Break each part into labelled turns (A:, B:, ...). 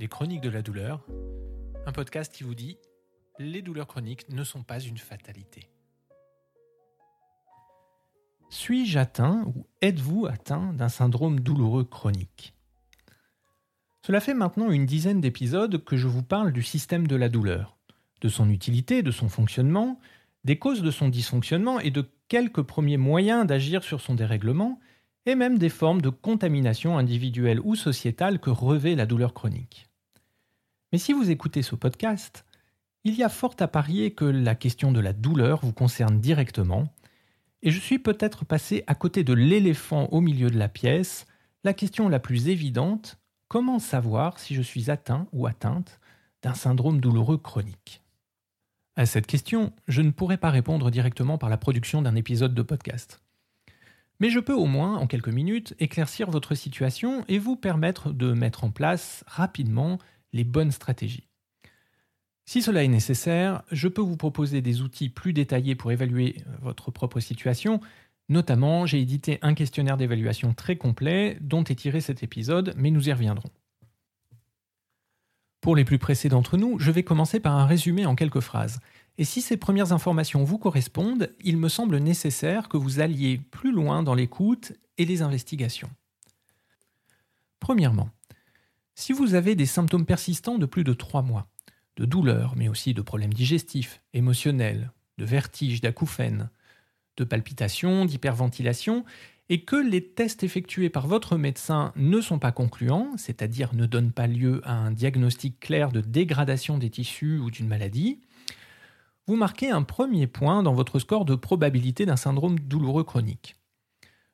A: Les chroniques de la douleur, un podcast qui vous dit les douleurs chroniques ne sont pas une fatalité. Suis-je atteint ou êtes-vous atteint d'un syndrome douloureux chronique? Cela fait maintenant une dizaine d'épisodes que je vous parle du système de la douleur, de son utilité, de son fonctionnement, des causes de son dysfonctionnement et de quelques premiers moyens d'agir sur son dérèglement, et même des formes de contamination individuelle ou sociétale que revêt la douleur chronique. Mais si vous écoutez ce podcast, il y a fort à parier que la question de la douleur vous concerne directement, et je suis peut-être passé à côté de l'éléphant au milieu de la pièce, la question la plus évidente, comment savoir si je suis atteint ou atteinte d'un syndrome douloureux chronique? À cette question, je ne pourrais pas répondre directement par la production d'un épisode de podcast. Mais je peux au moins, en quelques minutes, éclaircir votre situation et vous permettre de mettre en place rapidement les bonnes stratégies. Si cela est nécessaire, je peux vous proposer des outils plus détaillés pour évaluer euh, votre propre situation. Notamment, j'ai édité un questionnaire d'évaluation très complet dont est tiré cet épisode, mais nous y reviendrons. Pour les plus pressés d'entre nous, je vais commencer par un résumé en quelques phrases. Et si ces premières informations vous correspondent, il me semble nécessaire que vous alliez plus loin dans l'écoute et les investigations. Premièrement, si vous avez des symptômes persistants de plus de 3 mois, de douleurs, mais aussi de problèmes digestifs, émotionnels, de vertiges, d'acouphènes, de palpitations, d'hyperventilation, et que les tests effectués par votre médecin ne sont pas concluants, c'est-à-dire ne donnent pas lieu à un diagnostic clair de dégradation des tissus ou d'une maladie, vous marquez un premier point dans votre score de probabilité d'un syndrome douloureux chronique.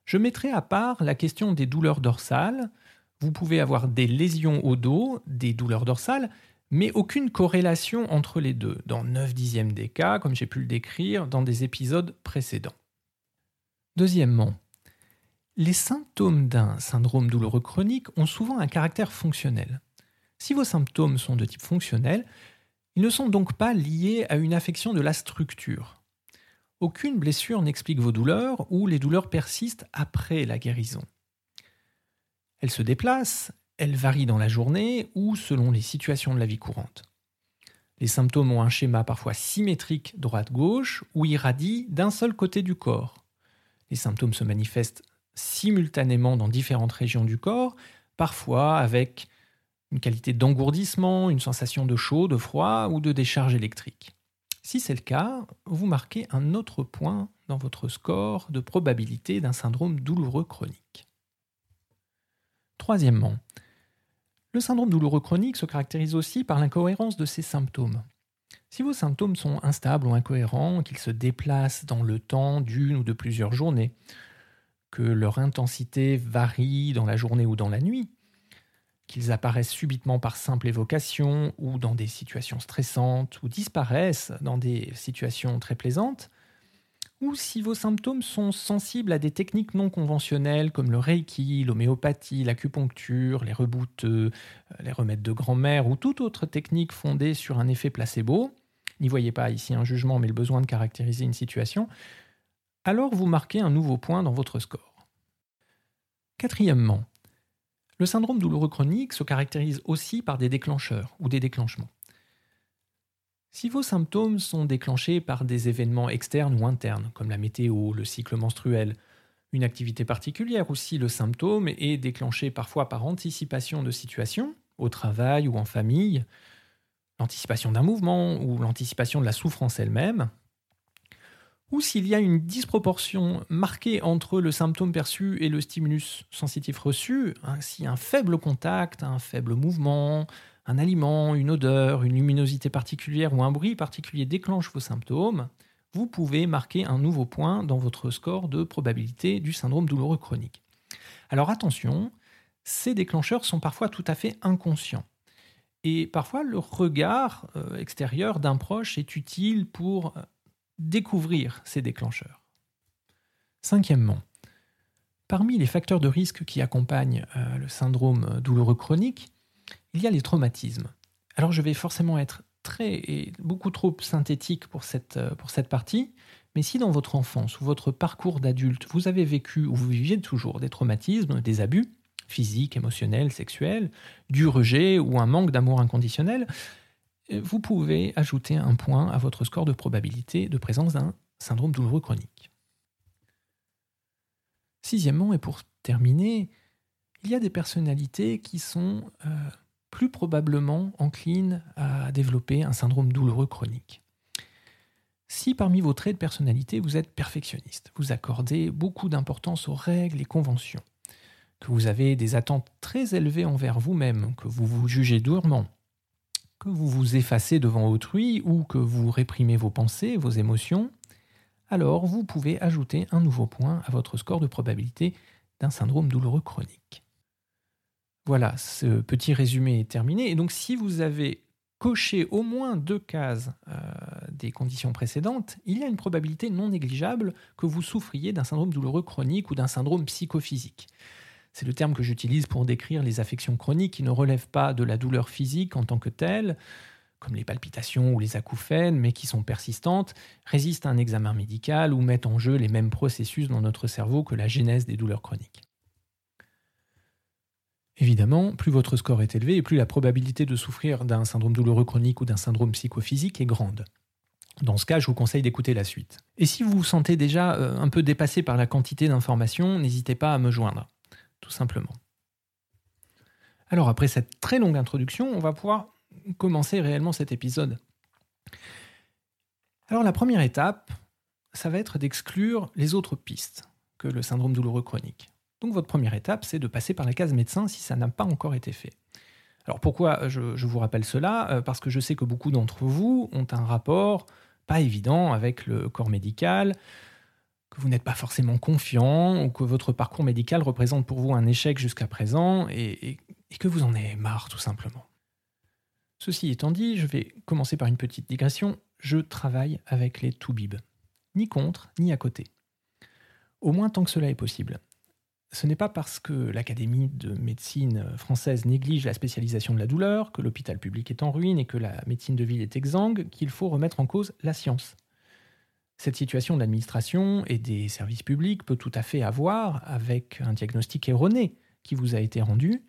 A: Je mettrai à part la question des douleurs dorsales. Vous pouvez avoir des lésions au dos, des douleurs dorsales, mais aucune corrélation entre les deux, dans 9 dixièmes des cas, comme j'ai pu le décrire dans des épisodes précédents. Deuxièmement, les symptômes d'un syndrome douloureux chronique ont souvent un caractère fonctionnel. Si vos symptômes sont de type fonctionnel, ils ne sont donc pas liés à une affection de la structure. Aucune blessure n'explique vos douleurs ou les douleurs persistent après la guérison. Elles se déplacent, elle varie dans la journée ou selon les situations de la vie courante. Les symptômes ont un schéma parfois symétrique droite-gauche ou irradient d'un seul côté du corps. Les symptômes se manifestent simultanément dans différentes régions du corps, parfois avec une qualité d'engourdissement, une sensation de chaud, de froid ou de décharge électrique. Si c'est le cas, vous marquez un autre point dans votre score de probabilité d'un syndrome douloureux chronique. Troisièmement, le syndrome douloureux chronique se caractérise aussi par l'incohérence de ses symptômes. Si vos symptômes sont instables ou incohérents, qu'ils se déplacent dans le temps d'une ou de plusieurs journées, que leur intensité varie dans la journée ou dans la nuit, qu'ils apparaissent subitement par simple évocation ou dans des situations stressantes ou disparaissent dans des situations très plaisantes, ou si vos symptômes sont sensibles à des techniques non conventionnelles comme le reiki, l'homéopathie, l'acupuncture, les rebouteux, euh, les remèdes de grand-mère ou toute autre technique fondée sur un effet placebo, n'y voyez pas ici un jugement mais le besoin de caractériser une situation, alors vous marquez un nouveau point dans votre score. Quatrièmement, le syndrome douloureux chronique se caractérise aussi par des déclencheurs ou des déclenchements. Si vos symptômes sont déclenchés par des événements externes ou internes, comme la météo, le cycle menstruel, une activité particulière ou si le symptôme est déclenché parfois par anticipation de situations, au travail ou en famille, l'anticipation d'un mouvement ou l'anticipation de la souffrance elle-même, ou s'il y a une disproportion marquée entre le symptôme perçu et le stimulus sensitif reçu, ainsi un faible contact, un faible mouvement, un aliment, une odeur, une luminosité particulière ou un bruit particulier déclenche vos symptômes, vous pouvez marquer un nouveau point dans votre score de probabilité du syndrome douloureux chronique. Alors attention, ces déclencheurs sont parfois tout à fait inconscients. Et parfois, le regard euh, extérieur d'un proche est utile pour euh, découvrir ces déclencheurs. Cinquièmement, parmi les facteurs de risque qui accompagnent euh, le syndrome douloureux chronique, il y a les traumatismes. Alors je vais forcément être très et beaucoup trop synthétique pour cette, euh, pour cette partie, mais si dans votre enfance ou votre parcours d'adulte, vous avez vécu ou vous viviez toujours des traumatismes, des abus, physique, émotionnel, sexuel, du rejet ou un manque d'amour inconditionnel, vous pouvez ajouter un point à votre score de probabilité de présence d'un syndrome douloureux chronique. Sixièmement, et pour terminer, il y a des personnalités qui sont euh, plus probablement enclines à développer un syndrome douloureux chronique. Si parmi vos traits de personnalité, vous êtes perfectionniste, vous accordez beaucoup d'importance aux règles et conventions, que vous avez des attentes très élevées envers vous-même, que vous vous jugez durement, que vous vous effacez devant autrui ou que vous réprimez vos pensées, vos émotions, alors vous pouvez ajouter un nouveau point à votre score de probabilité d'un syndrome douloureux chronique. Voilà, ce petit résumé est terminé. Et donc si vous avez coché au moins deux cases euh, des conditions précédentes, il y a une probabilité non négligeable que vous souffriez d'un syndrome douloureux chronique ou d'un syndrome psychophysique. C'est le terme que j'utilise pour décrire les affections chroniques qui ne relèvent pas de la douleur physique en tant que telle, comme les palpitations ou les acouphènes, mais qui sont persistantes, résistent à un examen médical ou mettent en jeu les mêmes processus dans notre cerveau que la genèse des douleurs chroniques. Évidemment, plus votre score est élevé et plus la probabilité de souffrir d'un syndrome douloureux chronique ou d'un syndrome psychophysique est grande. Dans ce cas, je vous conseille d'écouter la suite. Et si vous vous sentez déjà euh, un peu dépassé par la quantité d'informations, n'hésitez pas à me joindre, tout simplement. Alors après cette très longue introduction, on va pouvoir commencer réellement cet épisode. Alors la première étape, ça va être d'exclure les autres pistes que le syndrome douloureux chronique. Donc votre première étape, c'est de passer par la case médecin si ça n'a pas encore été fait. Alors pourquoi je, vous rappelle cela? Euh, Parce que je sais que beaucoup d'entre vous ont un rapport pas évident avec le corps médical, vous n'êtes pas forcément confiant ou que votre parcours médical représente pour vous un échec jusqu'à présent et, et que vous en avez marre tout simplement. Ceci étant dit, je vais commencer par une petite digression. Je travaille avec les toubibs, ni contre ni à côté. Au moins tant que cela est possible ce n'est pas parce que l'Académie de médecine française néglige la spécialisation de la douleur, que l'hôpital public est en ruine et que la médecine de ville est exsangue qu'il faut remettre en cause la science. Cette situation de l'administration et des services publics peut tout à fait avoir avec un diagnostic erroné qui vous a été rendu,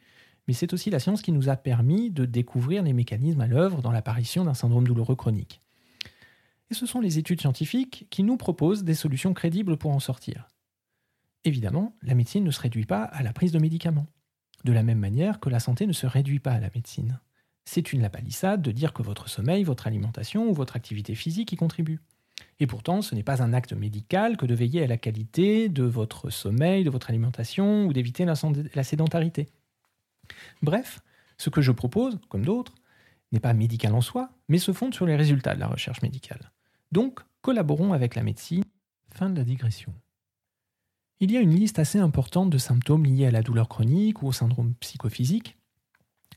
A: mais c'est aussi la science qui nous a permis de découvrir les mécanismes à l'œuvre dans l'apparition d'un syndrome douloureux chronique. Et ce sont les études scientifiques qui nous proposent des solutions crédibles pour en sortir. Évidemment, la médecine ne se réduit pas à la prise de médicaments. De la même manière que la santé ne se réduit pas à la médecine. C'est une lapalissade de dire que votre sommeil, votre alimentation ou votre activité physique y contribuent. Et pourtant, ce n'est pas un acte médical que de veiller à la qualité de votre sommeil, de votre alimentation ou d'éviter la sédentarité. Bref, ce que je propose, comme d'autres, n'est pas médical en soi, mais se fonde sur les résultats de la recherche médicale. Donc, collaborons avec la médecine. Fin de la digression. Il y a une liste assez importante de symptômes liés à la douleur chronique ou au syndrome psychophysique.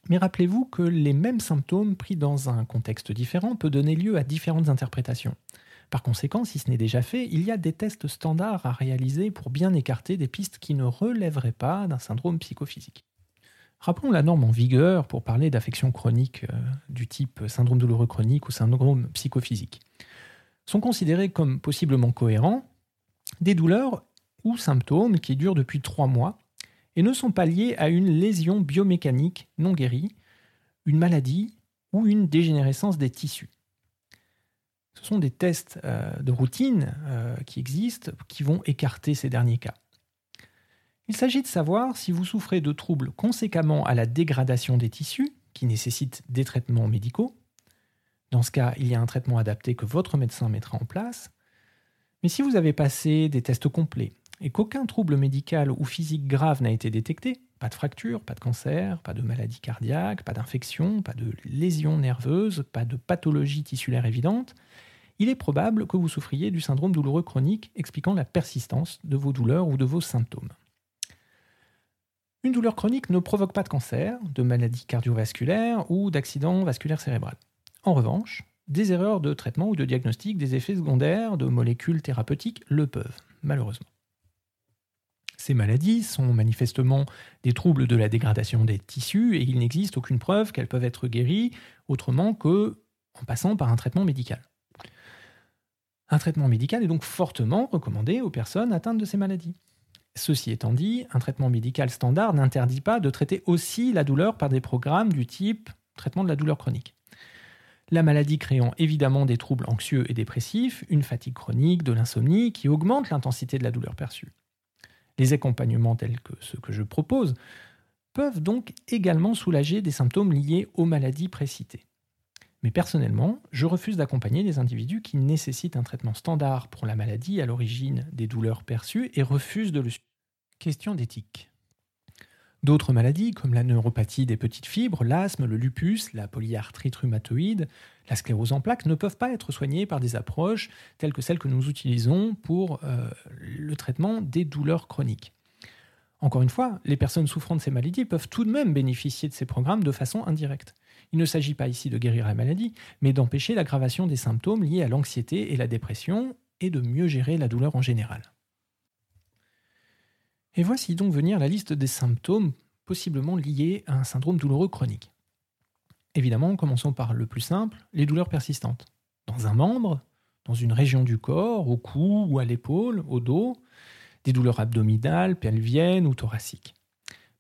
A: Mais rappelez-vous que les mêmes symptômes pris dans un contexte différent peuvent donner lieu à différentes interprétations. Par conséquent, si ce n'est déjà fait, il y a des tests standards à réaliser pour bien écarter des pistes qui ne relèveraient pas d'un syndrome psychophysique. Rappelons la norme en vigueur pour parler d'affections chroniques euh, du type syndrome douloureux chronique ou syndrome psychophysique. Sont considérés comme possiblement cohérents des douleurs ou symptômes qui durent depuis trois mois et ne sont pas liés à une lésion biomécanique non guérie, une maladie ou une dégénérescence des tissus. Ce sont des tests euh, de routine euh, qui existent qui vont écarter ces derniers cas. Il s'agit de savoir si vous souffrez de troubles conséquemment à la dégradation des tissus, qui nécessitent des traitements médicaux. Dans ce cas, il y a un traitement adapté que votre médecin mettra en place. Mais si vous avez passé des tests complets, et qu'aucun trouble médical ou physique grave n'a été détecté, pas de fracture, pas de cancer, pas de maladie cardiaque, pas d'infection, pas de lésion nerveuse, pas de pathologie tissulaire évidente, il est probable que vous souffriez du syndrome douloureux chronique expliquant la persistance de vos douleurs ou de vos symptômes. Une douleur chronique ne provoque pas de cancer, de maladie cardiovasculaire ou d'accident vasculaire cérébral. En revanche, des erreurs de traitement ou de diagnostic des effets secondaires de molécules thérapeutiques le peuvent, malheureusement. Ces maladies sont manifestement des troubles de la dégradation des tissus et il n'existe aucune preuve qu'elles peuvent être guéries autrement que en passant par un traitement médical. Un traitement médical est donc fortement recommandé aux personnes atteintes de ces maladies. Ceci étant dit, un traitement médical standard n'interdit pas de traiter aussi la douleur par des programmes du type traitement de la douleur chronique. La maladie créant évidemment des troubles anxieux et dépressifs, une fatigue chronique, de l'insomnie qui augmente l'intensité de la douleur perçue. Les accompagnements tels que ceux que je propose peuvent donc également soulager des symptômes liés aux maladies précitées. Mais personnellement, je refuse d'accompagner des individus qui nécessitent un traitement standard pour la maladie à l'origine des douleurs perçues et refuse de le suivre. Question d'éthique. D'autres maladies, comme la neuropathie des petites fibres, l'asthme, le lupus, la polyarthrite rhumatoïde, la sclérose en plaques, ne peuvent pas être soignées par des approches telles que celles que nous utilisons pour euh, le traitement des douleurs chroniques. Encore une fois, les personnes souffrant de ces maladies peuvent tout de même bénéficier de ces programmes de façon indirecte. Il ne s'agit pas ici de guérir la maladie, mais d'empêcher l'aggravation des symptômes liés à l'anxiété et la dépression et de mieux gérer la douleur en général. Et voici donc venir la liste des symptômes possiblement liés à un syndrome douloureux chronique. Évidemment, commençons par le plus simple, les douleurs persistantes. Dans un membre, dans une région du corps, au cou ou à l'épaule, au dos, des douleurs abdominales, pelviennes ou thoraciques.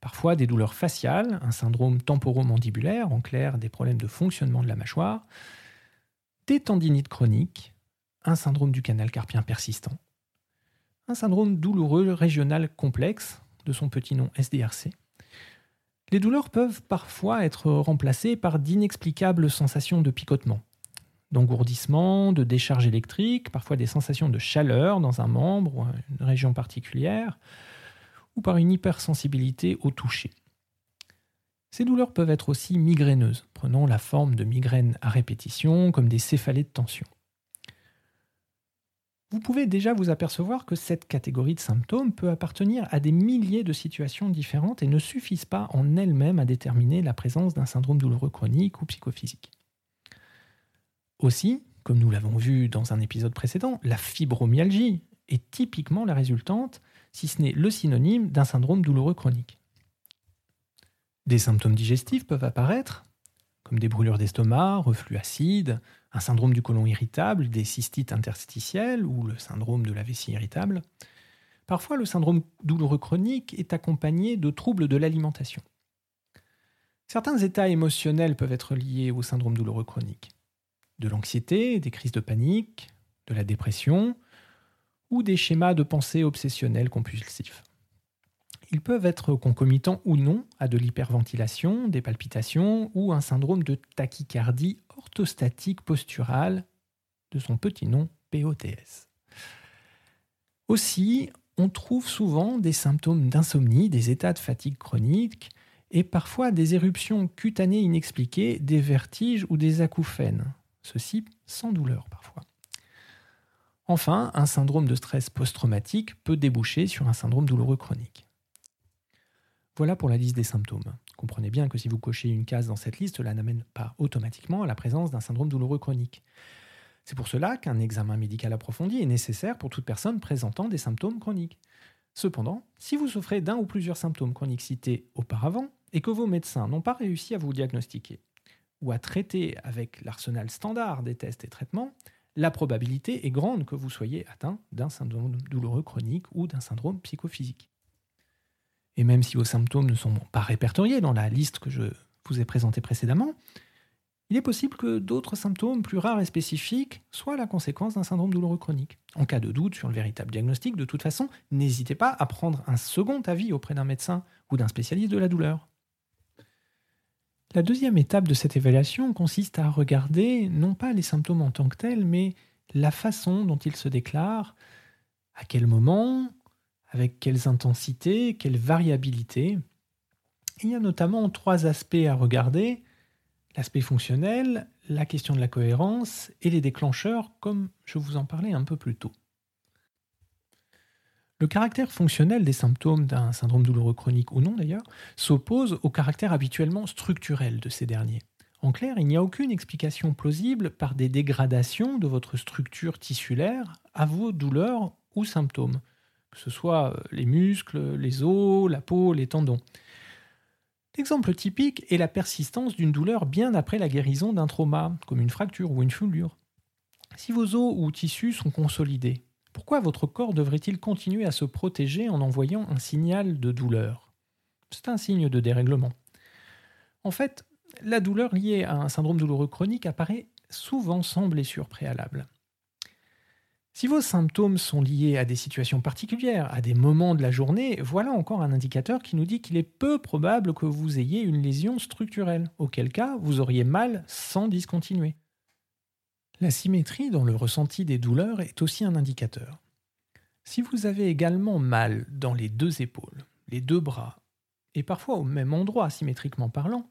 A: Parfois des douleurs faciales, un syndrome temporomandibulaire, en clair des problèmes de fonctionnement de la mâchoire, des tendinites chroniques, un syndrome du canal carpien persistant, un syndrome douloureux régional complexe, de son petit nom SDRC. Les douleurs peuvent parfois être remplacées par d'inexplicables sensations de picotement, d'engourdissement, de décharge électrique, parfois des sensations de chaleur dans un membre ou une région particulière, ou par une hypersensibilité au toucher. Ces douleurs peuvent être aussi migraineuses, prenant la forme de migraines à répétition, comme des céphalées de tension. Vous pouvez déjà vous apercevoir que cette catégorie de symptômes peut appartenir à des milliers de situations différentes et ne suffisent pas en elles-mêmes à déterminer la présence d'un syndrome douloureux chronique ou psychophysique. Aussi, comme nous l'avons vu dans un épisode précédent, la fibromyalgie est typiquement la résultante, si ce n'est le synonyme d'un syndrome douloureux chronique. Des symptômes digestifs peuvent apparaître, comme des brûlures d'estomac, reflux acide, un syndrome du côlon irritable, des cystites interstitielles ou le syndrome de la vessie irritable. Parfois, le syndrome douloureux chronique est accompagné de troubles de l'alimentation. Certains états émotionnels peuvent être liés au syndrome douloureux chronique. De l'anxiété, des crises de panique, de la dépression ou des schémas de pensée obsessionnels compulsifs. Ils peuvent être concomitants ou non à de l'hyperventilation, des palpitations ou un syndrome de tachycardie orthostatique posturale, de son petit nom POTS. Aussi, on trouve souvent des symptômes d'insomnie, des états de fatigue chronique et parfois des éruptions cutanées inexpliquées, des vertiges ou des acouphènes, ceci sans douleur parfois. Enfin, un syndrome de stress post-traumatique peut déboucher sur un syndrome douloureux chronique. Voilà pour la liste des symptômes. Comprenez bien que si vous cochez une case dans cette liste, cela n'amène pas automatiquement à la présence d'un syndrome douloureux chronique. C'est pour cela qu'un examen médical approfondi est nécessaire pour toute personne présentant des symptômes chroniques. Cependant, si vous souffrez d'un ou plusieurs symptômes chroniques cités auparavant et que vos médecins n'ont pas réussi à vous diagnostiquer ou à traiter avec l'arsenal standard des tests et traitements, la probabilité est grande que vous soyez atteint d'un syndrome douloureux chronique ou d'un syndrome psychophysique. Et même si vos symptômes ne sont pas répertoriés dans la liste que je vous ai présentée précédemment, il est possible que d'autres symptômes plus rares et spécifiques soient la conséquence d'un syndrome douloureux chronique. En cas de doute sur le véritable diagnostic, de toute façon, n'hésitez pas à prendre un second avis auprès d'un médecin ou d'un spécialiste de la douleur. La deuxième étape de cette évaluation consiste à regarder non pas les symptômes en tant que tels, mais la façon dont ils se déclarent, à quel moment, avec quelles intensités, quelle variabilité. Il y a notamment trois aspects à regarder, l'aspect fonctionnel, la question de la cohérence et les déclencheurs, comme je vous en parlais un peu plus tôt. Le caractère fonctionnel des symptômes d'un syndrome douloureux chronique ou non d'ailleurs s'oppose au caractère habituellement structurel de ces derniers. En clair, il n'y a aucune explication plausible par des dégradations de votre structure tissulaire à vos douleurs ou symptômes, que ce soit euh, les muscles, les os, la peau, les tendons. L'exemple typique est la persistance d'une douleur bien après la guérison d'un trauma, comme une fracture ou une foulure. Si vos os ou tissus sont consolidés, Pourquoi votre corps devrait-il continuer à se protéger en envoyant un signal de douleur? C'est un signe de dérèglement. En fait, la douleur liée à un syndrome douloureux chronique apparaît souvent sans blessure préalable. Si vos symptômes sont liés à des situations particulières, à des moments de la journée, voilà encore un indicateur qui nous dit qu'il est peu probable que vous ayez une lésion structurelle, auquel cas vous auriez mal sans discontinuer. La symétrie dans le ressenti des douleurs est aussi un indicateur. Si vous avez également mal dans les deux épaules, les deux bras, et parfois au même endroit symétriquement parlant,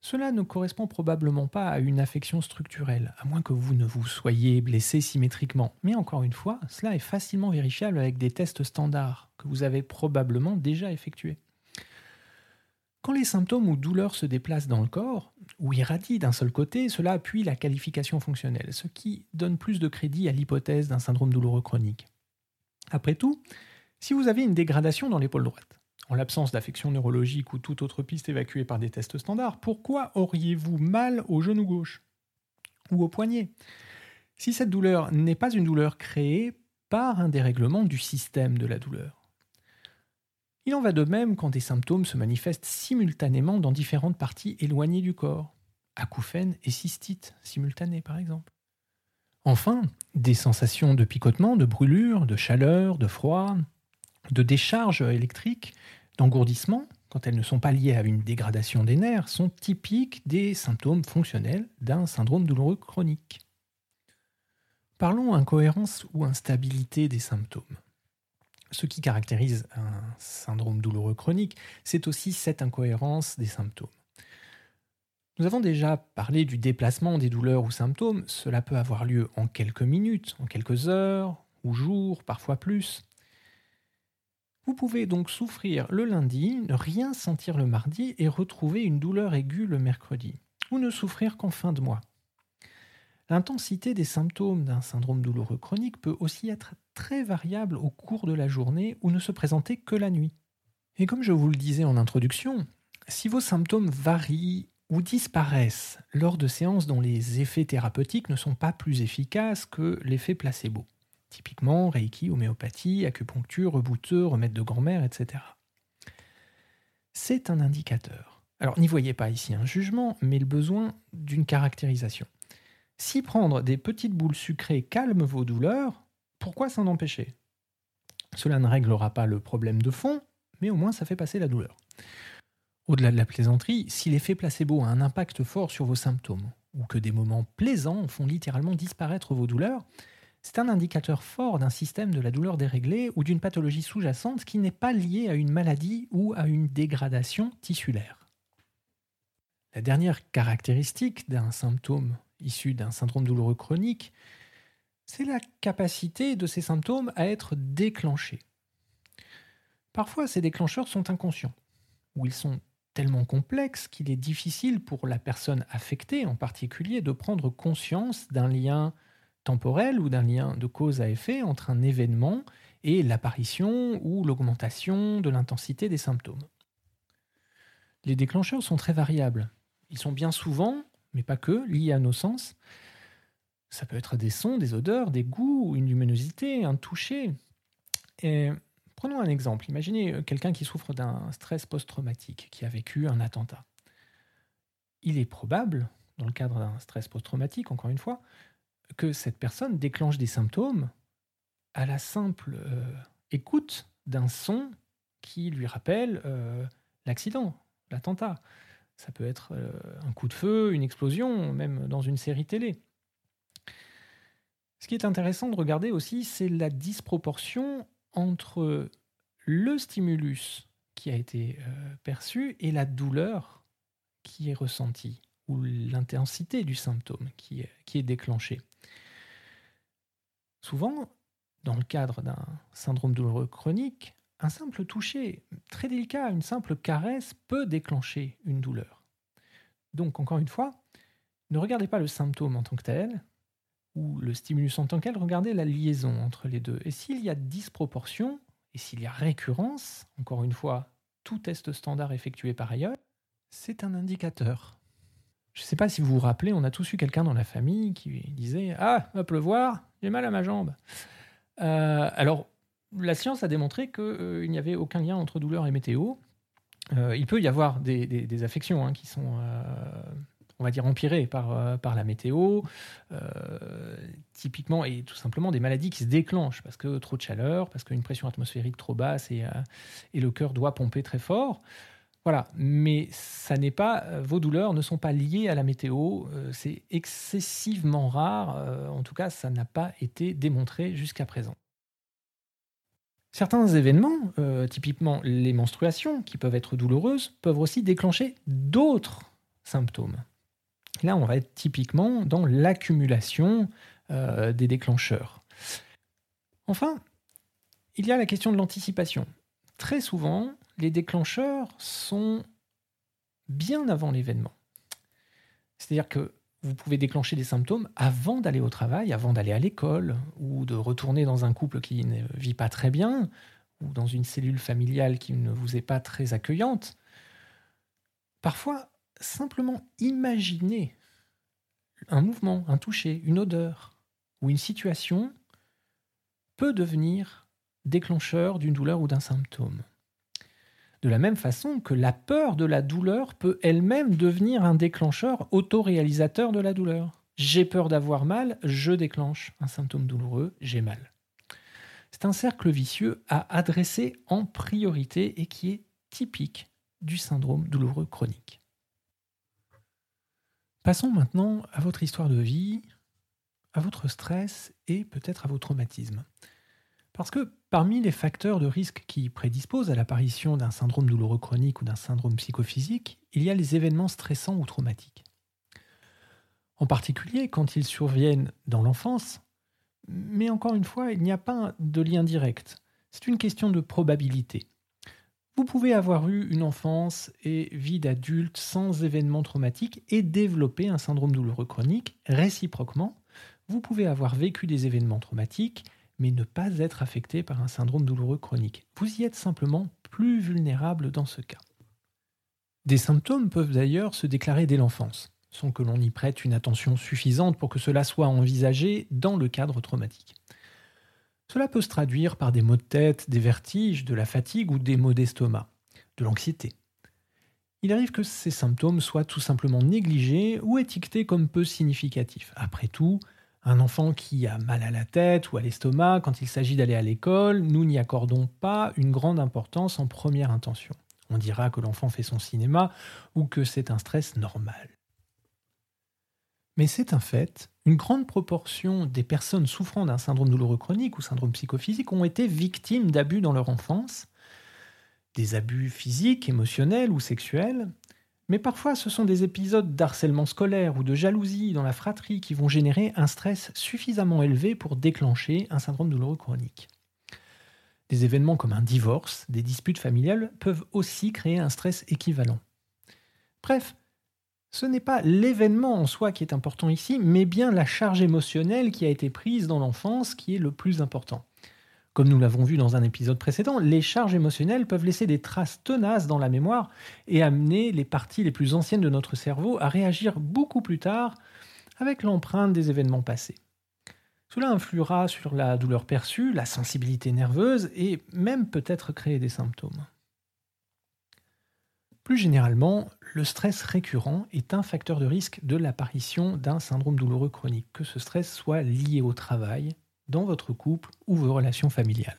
A: cela ne correspond probablement pas à une affection structurelle, à moins que vous ne vous soyez blessé symétriquement. Mais encore une fois, cela est facilement vérifiable avec des tests standards que vous avez probablement déjà effectués. Quand les symptômes ou douleurs se déplacent dans le corps, ou irradient d'un seul côté, cela appuie la qualification fonctionnelle, ce qui donne plus de crédit à l'hypothèse d'un syndrome douloureux chronique. Après tout, si vous avez une dégradation dans l'épaule droite, en l'absence d'affection neurologique ou toute autre piste évacuée par des tests standards, pourquoi auriez-vous mal au genou gauche ou au poignet Si cette douleur n'est pas une douleur créée par un dérèglement du système de la douleur? Il en va de même quand des symptômes se manifestent simultanément dans différentes parties éloignées du corps, acouphènes et cystites simultanées par exemple. Enfin, des sensations de picotement, de brûlure, de chaleur, de froid, de décharge électrique d'engourdissement, quand elles ne sont pas liées à une dégradation des nerfs, sont typiques des symptômes fonctionnels d'un syndrome douloureux chronique. Parlons incohérence ou instabilité des symptômes. Ce qui caractérise un syndrome douloureux chronique, c'est aussi cette incohérence des symptômes. Nous avons déjà parlé du déplacement des douleurs ou symptômes. Cela peut avoir lieu en quelques minutes, en quelques heures ou jours, parfois plus. Vous pouvez donc souffrir le lundi, ne rien sentir le mardi et retrouver une douleur aiguë le mercredi, ou ne souffrir qu'en fin de mois. L'intensité des symptômes d'un syndrome douloureux chronique peut aussi être très variable au cours de la journée ou ne se présenter que la nuit. Et comme je vous le disais en introduction, si vos symptômes varient ou disparaissent lors de séances dont les effets thérapeutiques ne sont pas plus efficaces que l'effet placebo, Typiquement, Reiki, homéopathie, acupuncture, rebouteux, remède de grand-mère, etc. C'est un indicateur. Alors n'y voyez pas ici un jugement, mais le besoin d'une caractérisation. Si prendre des petites boules sucrées calme vos douleurs, pourquoi s'en empêcher? Cela ne réglera pas le problème de fond, mais au moins ça fait passer la douleur. Au-delà de la plaisanterie, si l'effet placebo a un impact fort sur vos symptômes, ou que des moments plaisants font littéralement disparaître vos douleurs, c'est un indicateur fort d'un système de la douleur déréglée ou d'une pathologie sous-jacente qui n'est pas liée à une maladie ou à une dégradation tissulaire. La dernière caractéristique d'un symptôme issu d'un syndrome douloureux chronique, c'est la capacité de ces symptômes à être déclenchés. Parfois, ces déclencheurs sont inconscients, ou ils sont tellement complexes qu'il est difficile pour la personne affectée en particulier de prendre conscience d'un lien temporel ou d'un lien de cause à effet entre un événement et l'apparition ou l'augmentation de l'intensité des symptômes. Les déclencheurs sont très variables. Ils sont bien souvent, mais pas que, liés à nos sens. Ça peut être des sons, des odeurs, des goûts, une luminosité, un toucher. Prenons un exemple. Imaginez quelqu'un qui souffre d'un stress post-traumatique, qui a vécu un attentat. Il est probable, dans le cadre d'un stress post-traumatique, encore une fois, que cette personne déclenche des symptômes à la simple euh, écoute d'un son qui lui rappelle euh, l'accident, l'attentat. Ça peut être euh, un coup de feu, une explosion, même dans une série télé. Ce qui est intéressant de regarder aussi, c'est la disproportion entre le stimulus qui a été perçu et la douleur qui est ressentie ou l'intensité du symptôme qui est, qui est déclenché. Souvent, dans le cadre d'un syndrome douloureux chronique, un simple toucher très délicat, une simple caresse peut déclencher une douleur. Donc, encore une fois, ne regardez pas le symptôme en tant que tel, ou le stimulus en tant que tel, regardez la liaison entre les deux. Et s'il y a disproportion, et s'il y a récurrence, encore une fois, tout test standard effectué par ailleurs, c'est un indicateur. Je ne sais pas si vous vous rappelez, on a tous eu quelqu'un dans la famille qui disait Ah, va pleuvoir, j'ai mal à ma jambe. alors, la science a démontré qu'il n'y avait aucun lien entre douleur et météo. il peut y avoir des, affections hein, qui sont on va dire, empiré par, euh, par la météo, euh, typiquement, et tout simplement des maladies qui se déclenchent parce que trop de chaleur, parce qu'une pression atmosphérique trop basse et, euh, le cœur doit pomper très fort. Voilà, mais ça n'est pas, vos douleurs ne sont pas liées à la météo, c'est excessivement rare, en tout cas ça n'a pas été démontré jusqu'à présent. Certains événements, typiquement les menstruations, qui peuvent être douloureuses, peuvent aussi déclencher d'autres symptômes. Là, on va être typiquement dans l'accumulation euh, des déclencheurs. Enfin, il y a la question de l'anticipation. Très souvent, les déclencheurs sont bien avant l'événement. C'est-à-dire que vous pouvez déclencher des symptômes avant d'aller au travail, avant d'aller à l'école, ou de retourner dans un couple qui ne vit pas très bien, ou dans une cellule familiale qui ne vous est pas très accueillante. Parfois, simplement imaginer un mouvement, un toucher, une odeur ou une situation peut devenir déclencheur d'une douleur ou d'un symptôme. De la même façon que la peur de la douleur peut elle-même devenir un déclencheur autoréalisateur de la douleur. J'ai peur d'avoir mal, je déclenche un symptôme douloureux, j'ai mal. C'est un cercle vicieux à adresser en priorité et qui est typique du syndrome douloureux chronique. Passons maintenant à votre histoire de vie, à votre stress et peut-être à vos traumatismes. Parce que parmi les facteurs de risque qui prédisposent à l'apparition d'un syndrome douloureux chronique ou d'un syndrome psychophysique, il y a les événements stressants ou traumatiques. En particulier quand ils surviennent dans l'enfance, mais encore une fois, il n'y a pas de lien direct. C'est une question de probabilité. Vous pouvez avoir eu une enfance et vie d'adulte sans événements traumatiques et développer un syndrome douloureux chronique. Réciproquement, vous pouvez avoir vécu des événements traumatiques mais ne pas être affecté par un syndrome douloureux chronique. Vous y êtes simplement plus vulnérable dans ce cas. Des symptômes peuvent d'ailleurs se déclarer dès l'enfance, sans que l'on y prête une attention suffisante pour que cela soit envisagé dans le cadre traumatique. Cela peut se traduire par des maux de tête, des vertiges, de la fatigue ou des maux d'estomac, de l'anxiété. Il arrive que ces symptômes soient tout simplement négligés ou étiquetés comme peu significatifs. Après tout, un enfant qui a mal à la tête ou à l'estomac quand il s'agit d'aller à l'école, nous n'y accordons pas une grande importance en première intention. On dira que l'enfant fait son cinéma ou que c'est un stress normal. Mais c'est un fait, une grande proportion des personnes souffrant d'un syndrome douloureux chronique ou syndrome psychophysique ont été victimes d'abus dans leur enfance, des abus physiques, émotionnels ou sexuels, mais parfois ce sont des épisodes d'harcèlement scolaire ou de jalousie dans la fratrie qui vont générer un stress suffisamment élevé pour déclencher un syndrome douloureux chronique. Des événements comme un divorce, des disputes familiales peuvent aussi créer un stress équivalent. Bref, ce n'est pas l'événement en soi qui est important ici, mais bien la charge émotionnelle qui a été prise dans l'enfance qui est le plus important. Comme nous l'avons vu dans un épisode précédent, les charges émotionnelles peuvent laisser des traces tenaces dans la mémoire et amener les parties les plus anciennes de notre cerveau à réagir beaucoup plus tard avec l'empreinte des événements passés. Cela influera sur la douleur perçue, la sensibilité nerveuse et même peut-être créer des symptômes. Plus généralement, le stress récurrent est un facteur de risque de l'apparition d'un syndrome douloureux chronique, que ce stress soit lié au travail, dans votre couple ou vos relations familiales.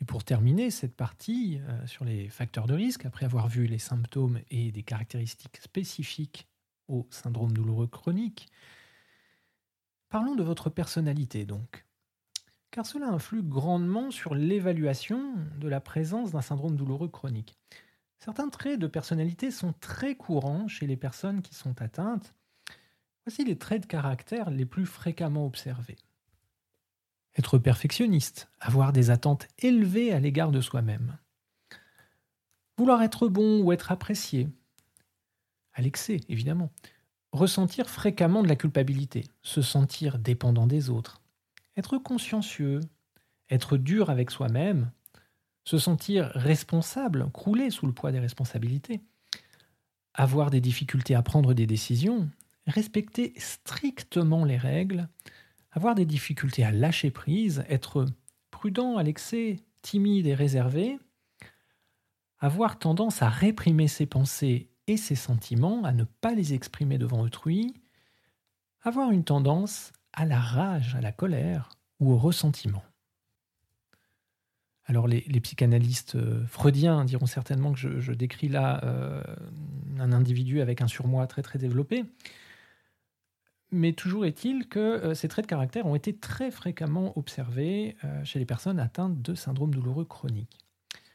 A: Et pour terminer cette partie euh, sur les facteurs de risque, après avoir vu les symptômes et des caractéristiques spécifiques au syndrome douloureux chronique, parlons de votre personnalité donc. Car cela influe grandement sur l'évaluation de la présence d'un syndrome douloureux chronique. Certains traits de personnalité sont très courants chez les personnes qui sont atteintes. Voici les traits de caractère les plus fréquemment observés. Être perfectionniste, avoir des attentes élevées à l'égard de soi-même. Vouloir être bon ou être apprécié. À l'excès, évidemment. Ressentir fréquemment de la culpabilité, se sentir dépendant des autres. Être consciencieux, être dur avec soi-même, se sentir responsable, crouler sous le poids des responsabilités, avoir des difficultés à prendre des décisions, respecter strictement les règles, avoir des difficultés à lâcher prise, être prudent à l'excès, timide et réservé, avoir tendance à réprimer ses pensées et ses sentiments, à ne pas les exprimer devant autrui, avoir une tendance à la rage, à la colère ou au ressentiment. Alors les, psychanalystes euh, freudiens diront certainement que je, décris là euh, un individu avec un surmoi très très développé, mais toujours est-il que euh, ces traits de caractère ont été très fréquemment observés chez les personnes atteintes de syndrome douloureux chronique.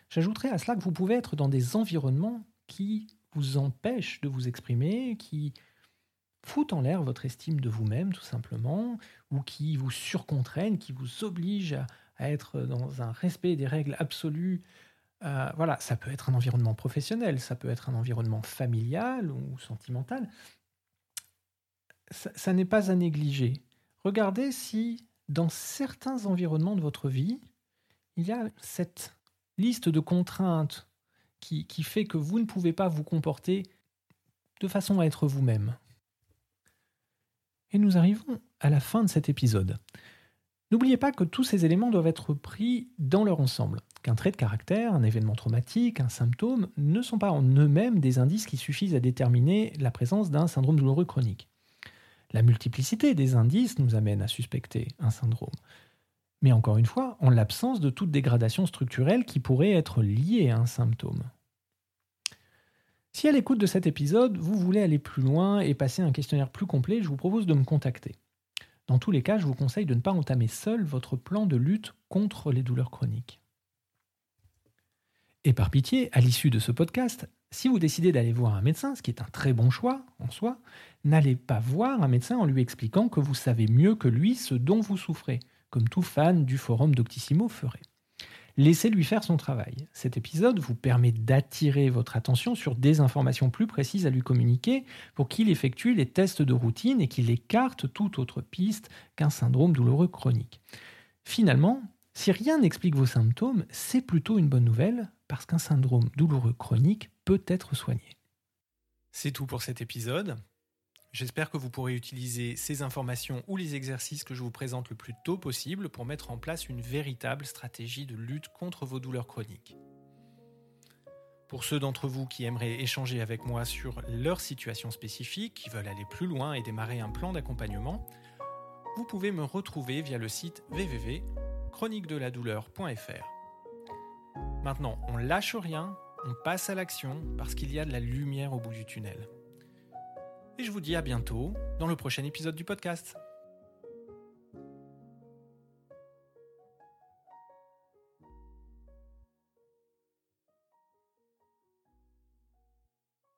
A: J'ajouterai à cela que vous pouvez être dans des environnements qui vous empêchent de vous exprimer, qui foutent en l'air votre estime de vous-même tout simplement, ou qui vous surcontraignent, qui vous obligent à, être dans un respect des règles absolues. Euh, voilà, ça peut être un environnement professionnel, ça peut être un environnement familial ou sentimental. ça n'est pas à négliger. Regardez si dans certains environnements de votre vie, il y a cette liste de contraintes qui fait que vous ne pouvez pas vous comporter de façon à être vous-même. Et nous arrivons à la fin de cet épisode. N'oubliez pas que tous ces éléments doivent être pris dans leur ensemble, qu'un trait de caractère, un événement traumatique, un symptôme ne sont pas en eux-mêmes des indices qui suffisent à déterminer la présence d'un syndrome douloureux chronique. La multiplicité des indices nous amène à suspecter un syndrome. Mais encore une fois, en l'absence de toute dégradation structurelle qui pourrait être liée à un symptôme. Si à l'écoute de cet épisode, vous voulez aller plus loin et passer un questionnaire plus complet, je vous propose de me contacter. Dans tous les cas, je vous conseille de ne pas entamer seul votre plan de lutte contre les douleurs chroniques. Et par pitié, à l'issue de ce podcast, si vous décidez d'aller voir un médecin, ce qui est un très bon choix en soi, n'allez pas voir un médecin en lui expliquant que vous savez mieux que lui ce dont vous souffrez, comme tout fan du forum Doctissimo ferait. Laissez-lui faire son travail. Cet épisode vous permet d'attirer votre attention sur des informations plus précises à lui communiquer pour qu'il effectue les tests de routine et qu'il écarte toute autre piste qu'un syndrome douloureux chronique. Finalement, si rien n'explique vos symptômes, c'est plutôt une bonne nouvelle parce qu'un syndrome douloureux chronique peut être soigné. C'est tout pour cet épisode. J'espère que vous pourrez utiliser ces informations ou les exercices que je vous présente le plus tôt possible pour mettre en place une véritable stratégie de lutte contre vos douleurs chroniques. Pour ceux d'entre vous qui aimeraient échanger avec moi sur leur situation spécifique, qui veulent aller plus loin et démarrer un plan d'accompagnement, vous pouvez me retrouver via le site www.chroniquedeladouleur.fr. Maintenant, on lâche rien, on passe à l'action parce qu'il y a de la lumière au bout du tunnel. Et je vous dis à bientôt dans le prochain épisode du podcast.